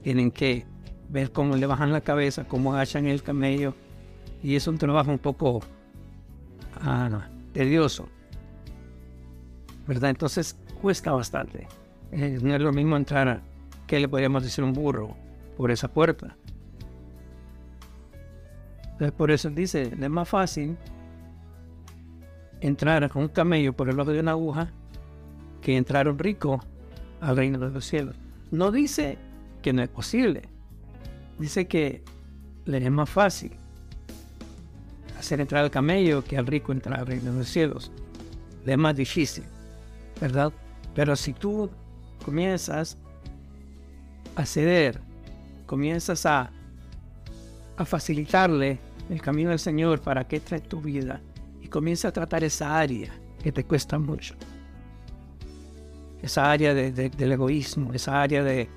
tienen que ver cómo le bajan la cabeza, cómo agachan el camello, y es un trabajo un poco ah, tedioso, ¿verdad? Entonces, cuesta bastante. Eh, no es lo mismo entrar a, ¿qué le podríamos decir un burro por esa puerta? Entonces, por eso dice, es más fácil entrar con un camello por el ojo de una aguja que entrar un rico al reino de los cielos. No dice que no es posible, dice que le es más fácil hacer entrar al camello que al rico entrar al reino de los cielos. Le es más difícil, ¿verdad? Pero si tú comienzas a ceder, comienzas a, a facilitarle el camino del Señor para que entre en tu vida comienza a tratar esa área que te cuesta mucho. Esa área del egoísmo, esa área de,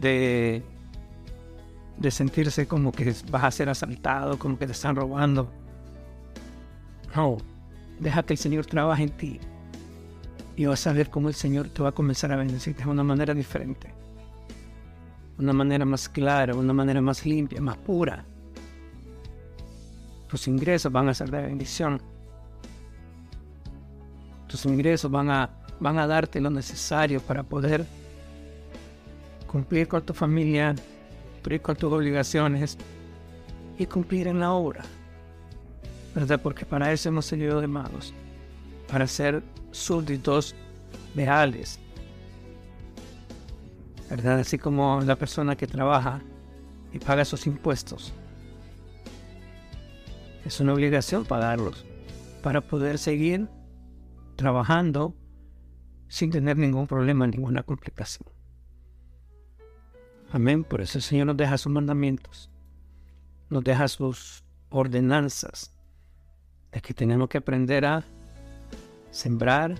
de, de sentirse como que vas a ser asaltado, como que te están robando. No, deja que el Señor trabaje en ti y vas a ver cómo el Señor te va a comenzar a bendecir de una manera diferente. Una manera más clara, una manera más limpia, más pura. Tus ingresos van a ser de bendición. Tus ingresos van a, van a darte lo necesario para poder cumplir con tu familia, cumplir con tus obligaciones y cumplir en la obra. ¿Verdad? Porque para eso hemos salido de magos. Para ser súbditos leales. ¿Verdad? Así como la persona que trabaja y paga sus impuestos. Es una obligación pagarlos para poder seguir trabajando sin tener ningún problema, ninguna complicación. Amén. Por eso el Señor nos deja sus mandamientos, nos deja sus ordenanzas, de que tenemos que aprender a sembrar,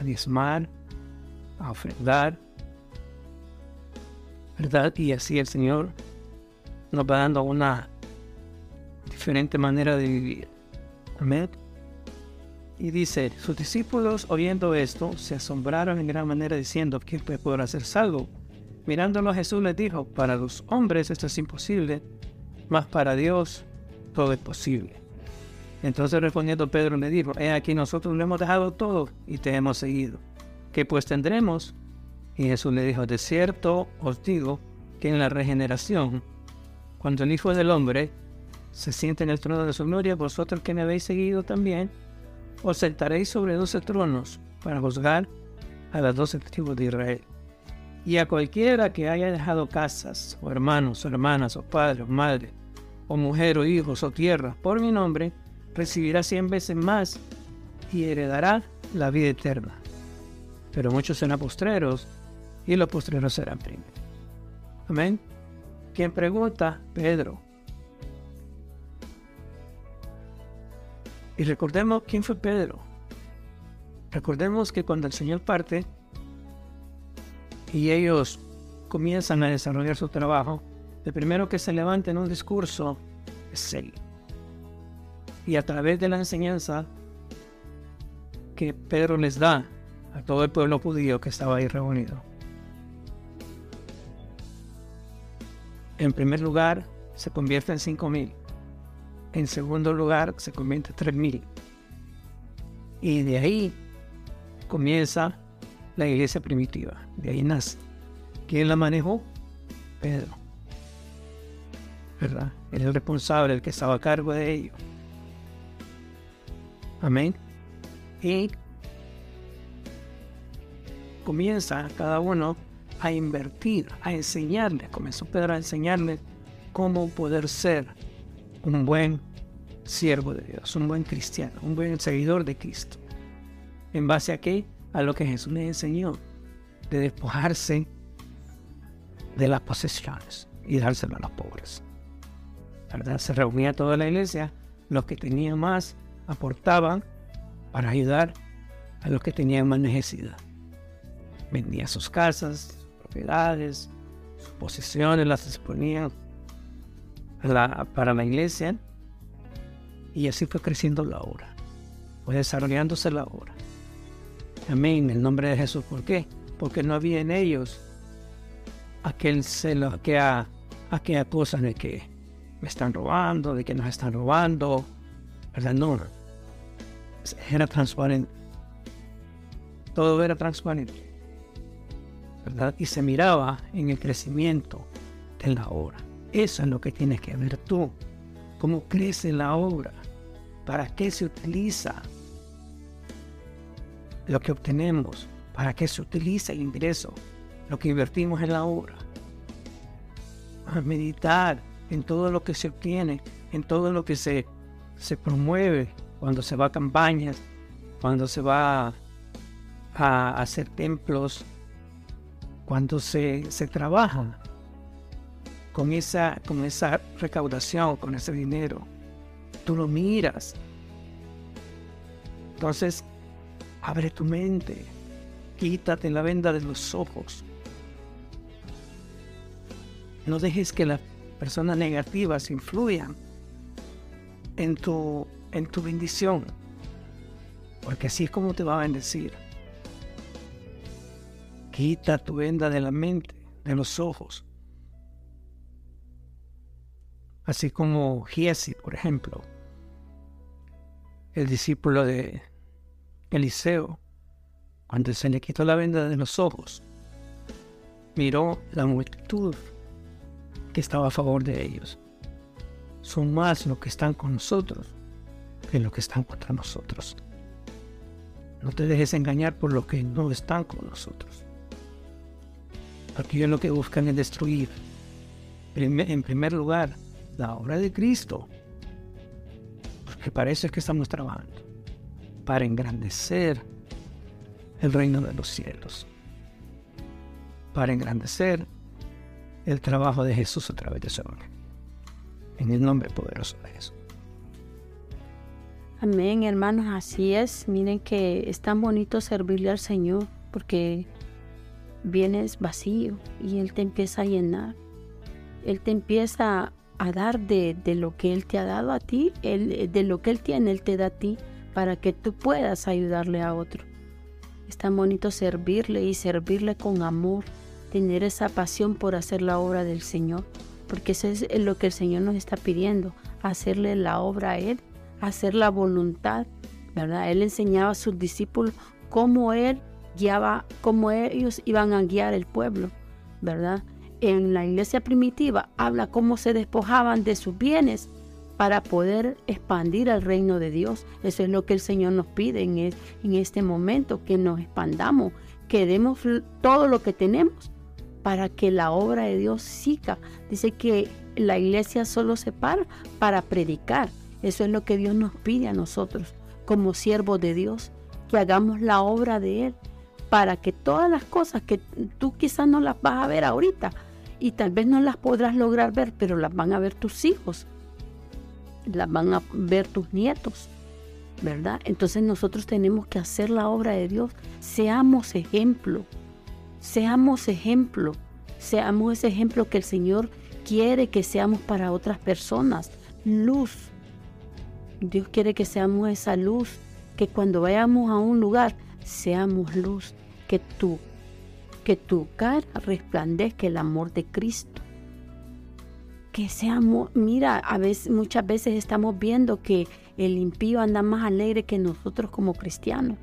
a diezmar, a ofrendar, ¿verdad? Y así el Señor nos va dando una diferente manera de vivir. Amén. Y dice, sus discípulos oyendo esto se asombraron en gran manera diciendo, ¿quién puede poder hacer salvo? Mirándolo Jesús les dijo, para los hombres esto es imposible, mas para Dios todo es posible. Entonces respondiendo Pedro le dijo, he aquí nosotros lo hemos dejado todo y te hemos seguido. ¿Qué pues tendremos? Y Jesús le dijo, de cierto os digo que en la regeneración, cuando el Hijo del Hombre se siente en el trono de su gloria, vosotros que me habéis seguido también, os sentaréis sobre doce tronos para juzgar a las doce tribus de Israel. Y a cualquiera que haya dejado casas, o hermanos, o hermanas, o padres, o madres, o mujer, o hijos, o tierras, por mi nombre, recibirá cien veces más y heredará la vida eterna. Pero muchos serán postreros y los postreros serán primeros. Amén. ¿Quién pregunta? Pedro. Y recordemos quién fue Pedro. Recordemos que cuando el Señor parte y ellos comienzan a desarrollar su trabajo, el primero que se levanta en un discurso es él y a través de la enseñanza que Pedro les da a todo el pueblo judío que estaba ahí reunido. En primer lugar, se convierte en cinco mil. En segundo lugar, se tres mil. Y de ahí comienza la iglesia primitiva. De ahí nace. ¿Quién la manejó? Pedro. ¿Verdad? Era el responsable, el que estaba a cargo de ello. Amén. Y comienza cada uno a invertir, a enseñarle, comenzó Pedro a enseñarle cómo poder ser un buen siervo de Dios, un buen cristiano, un buen seguidor de Cristo. ¿En base a qué? A lo que Jesús le enseñó, de despojarse de las posesiones y dárselo a los pobres. ¿Verdad? Se reunía toda la iglesia, los que tenían más aportaban para ayudar a los que tenían más necesidad. Vendía sus casas, sus propiedades, sus posesiones, las exponían para la iglesia y así fue creciendo la obra, fue desarrollándose la obra. Amén, en el nombre de Jesús. ¿Por qué? Porque no había en ellos aquel celo, aquella, aquella cosa de que me están robando, de que nos están robando, ¿verdad? No, era transparente. Todo era transparente. ¿verdad? Y se miraba en el crecimiento de la obra. Eso es lo que tienes que ver tú. Cómo crece la obra. ¿Para qué se utiliza lo que obtenemos? ¿Para qué se utiliza el ingreso? Lo que invertimos en la obra. A meditar en todo lo que se obtiene, en todo lo que se, se promueve cuando se va a campañas, cuando se va a hacer templos, cuando se, se trabaja con esa, con esa recaudación, con ese dinero. Tú lo miras. Entonces, abre tu mente. Quítate la venda de los ojos. No dejes que las personas negativas influyan en tu, en tu bendición. Porque así es como te va a bendecir. Quita tu venda de la mente, de los ojos. Así como Giesi, por ejemplo, el discípulo de Eliseo, cuando se le quitó la venda de los ojos, miró la multitud que estaba a favor de ellos. Son más los que están con nosotros que los que están contra nosotros. No te dejes engañar por los que no están con nosotros. Porque lo que buscan es destruir. En primer lugar, la obra de Cristo. Porque parece que estamos trabajando para engrandecer el reino de los cielos. Para engrandecer el trabajo de Jesús a través de su obra. En el nombre poderoso de Jesús. Amén, hermanos, así es. Miren que es tan bonito servirle al Señor porque vienes vacío y Él te empieza a llenar. Él te empieza a dar de, lo que Él te ha dado a ti, de lo que Él tiene, Él te da a ti, para que tú puedas ayudarle a otro. Es tan bonito servirle y servirle con amor, tener esa pasión por hacer la obra del Señor, porque eso es lo que el Señor nos está pidiendo, hacerle la obra a Él, hacer la voluntad, ¿verdad? Él enseñaba a sus discípulos cómo Él guiaba, cómo ellos iban a guiar el pueblo, ¿verdad? En la iglesia primitiva habla cómo se despojaban de sus bienes para poder expandir el reino de Dios. Eso es lo que el Señor nos pide en, en este momento, que nos expandamos, que demos todo lo que tenemos para que la obra de Dios siga. Dice que la iglesia solo se para para predicar. Eso es lo que Dios nos pide a nosotros como siervos de Dios, que hagamos la obra de Él para que todas las cosas que tú quizás no las vas a ver ahorita, y tal vez no las podrás lograr ver, pero las van a ver tus hijos, las van a ver tus nietos, ¿verdad? Entonces nosotros tenemos que hacer la obra de Dios, seamos ejemplo, seamos ejemplo, seamos ese ejemplo que el Señor quiere que seamos para otras personas, luz. Dios quiere que seamos esa luz, que cuando vayamos a un lugar seamos luz, que tú que tu cara resplandezca el amor de Cristo. Que seamos, mira, a veces, muchas veces estamos viendo que el impío anda más alegre que nosotros como cristianos.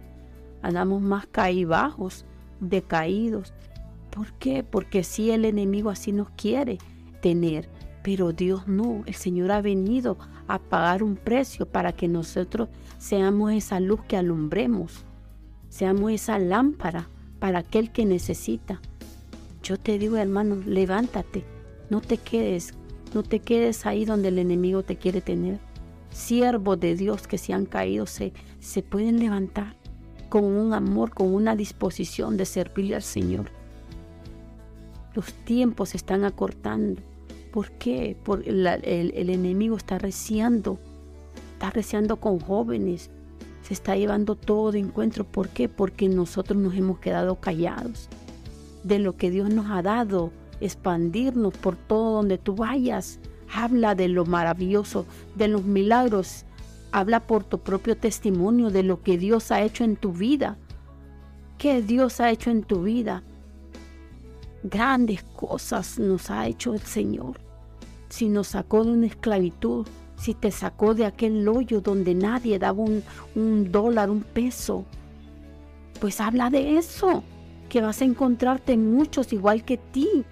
Andamos más caíbajos, decaídos. ¿Por qué? Porque si el enemigo así nos quiere tener, pero Dios no. El Señor ha venido a pagar un precio para que nosotros seamos esa luz que alumbremos, seamos esa lámpara para aquel que necesita. Yo te digo, hermano, levántate, no te quedes, no te quedes ahí donde el enemigo te quiere tener. siervos de Dios que se han caído se, se pueden levantar con un amor, con una disposición de servirle al Señor. Los tiempos se están acortando. ¿Por qué? Porque el, el, enemigo está reciando, está reciando con jóvenes, se está llevando todo de encuentro. ¿Por qué? Porque nosotros nos hemos quedado callados de lo que Dios nos ha dado, expandirnos por todo donde tú vayas. Habla de lo maravilloso, de los milagros. Habla por tu propio testimonio de lo que Dios ha hecho en tu vida. ¿Qué Dios ha hecho en tu vida? Grandes cosas nos ha hecho el Señor. Si nos sacó de una esclavitud, si te sacó de aquel hoyo donde nadie daba un, dólar, un peso, pues habla de eso, que vas a encontrarte muchos igual que ti,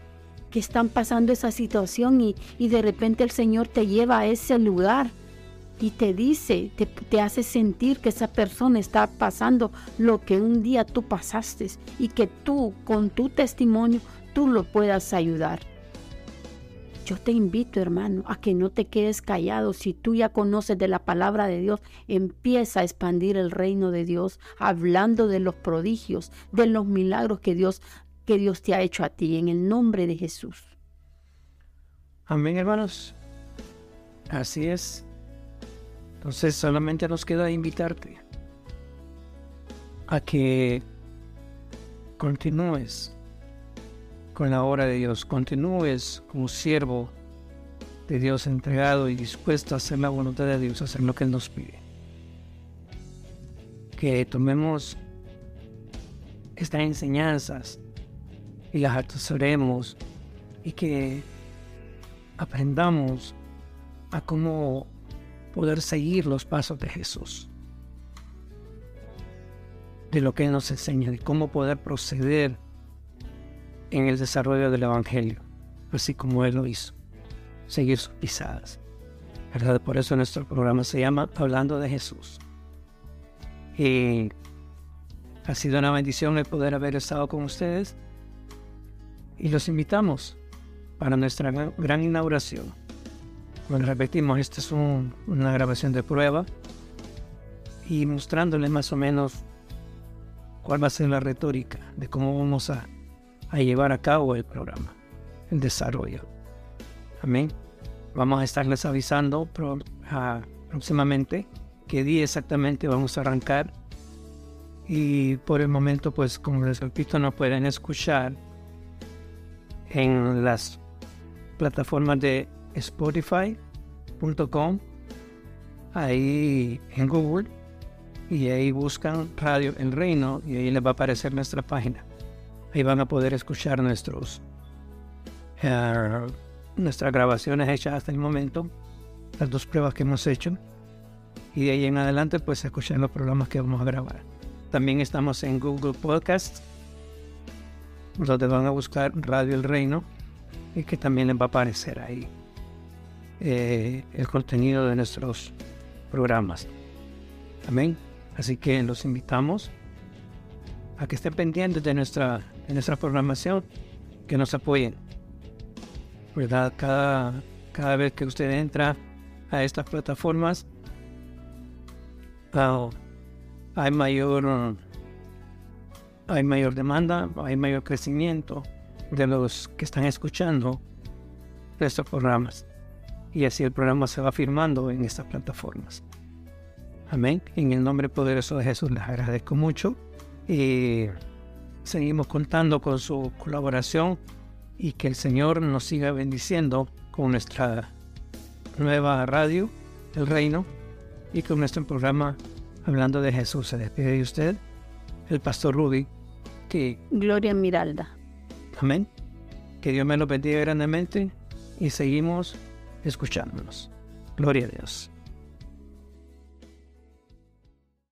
que están pasando esa situación y, y de repente el Señor te lleva a ese lugar y te dice, te, te, hace sentir que esa persona está pasando lo que un día tú pasaste y que tú con tu testimonio tú lo puedas ayudar. Yo te invito, hermano, a que no te quedes callado. Si tú ya conoces de la palabra de Dios, empieza a expandir el reino de Dios, hablando de los prodigios, de los milagros que Dios, que Dios te ha hecho a ti, en el nombre de Jesús. Amén, hermanos. Así es. Entonces solamente nos queda invitarte a que continúes con la obra de Dios, continúes como siervo de Dios entregado y dispuesto a hacer la voluntad de Dios, a hacer lo que Él nos pide. Que tomemos estas enseñanzas y las atesoremos y que aprendamos a cómo poder seguir los pasos de Jesús, de lo que Él nos enseña, de cómo poder proceder en el desarrollo del Evangelio, así como Él lo hizo, seguir sus pisadas. ¿verdad? Por eso nuestro programa se llama Hablando de Jesús. Y ha sido una bendición el poder haber estado con ustedes y los invitamos para nuestra gran inauguración. Bueno, repetimos, esta es una grabación de prueba y mostrándoles más o menos cuál va a ser la retórica de cómo vamos a a llevar a cabo el programa, el desarrollo. Amén. Vamos a estarles avisando próximamente qué día exactamente vamos a arrancar. Y por el momento, pues como les repito, nos pueden escuchar en las plataformas de spotify.com, ahí en Google, y ahí buscan Radio El Reino y ahí les va a aparecer nuestra página. Ahí van a poder escuchar nuestros, uh, nuestras grabaciones hechas hasta el momento, las dos pruebas que hemos hecho. Y de ahí en adelante, pues escuchar los programas que vamos a grabar. También estamos en Google Podcast, donde van a buscar Radio El Reino y que también les va a aparecer ahí eh, el contenido de nuestros programas. Amén. Así que los invitamos a que estén pendientes de nuestra en nuestra programación, que nos apoyen. ¿Verdad? Cada, cada vez que usted entra a estas plataformas, ah, hay mayor hay mayor demanda, hay mayor crecimiento de los que están escuchando estos programas. Y así el programa se va firmando en estas plataformas. Amén. En el nombre poderoso de Jesús les agradezco mucho. Y seguimos contando con su colaboración y que el Señor nos siga bendiciendo con nuestra nueva radio, El Reino, y con nuestro programa Hablando de Jesús. Se despide de usted, el pastor Rudy. Que, Gloria Miralda. Amén. Que Dios me lo bendiga grandemente y seguimos escuchándonos. Gloria a Dios.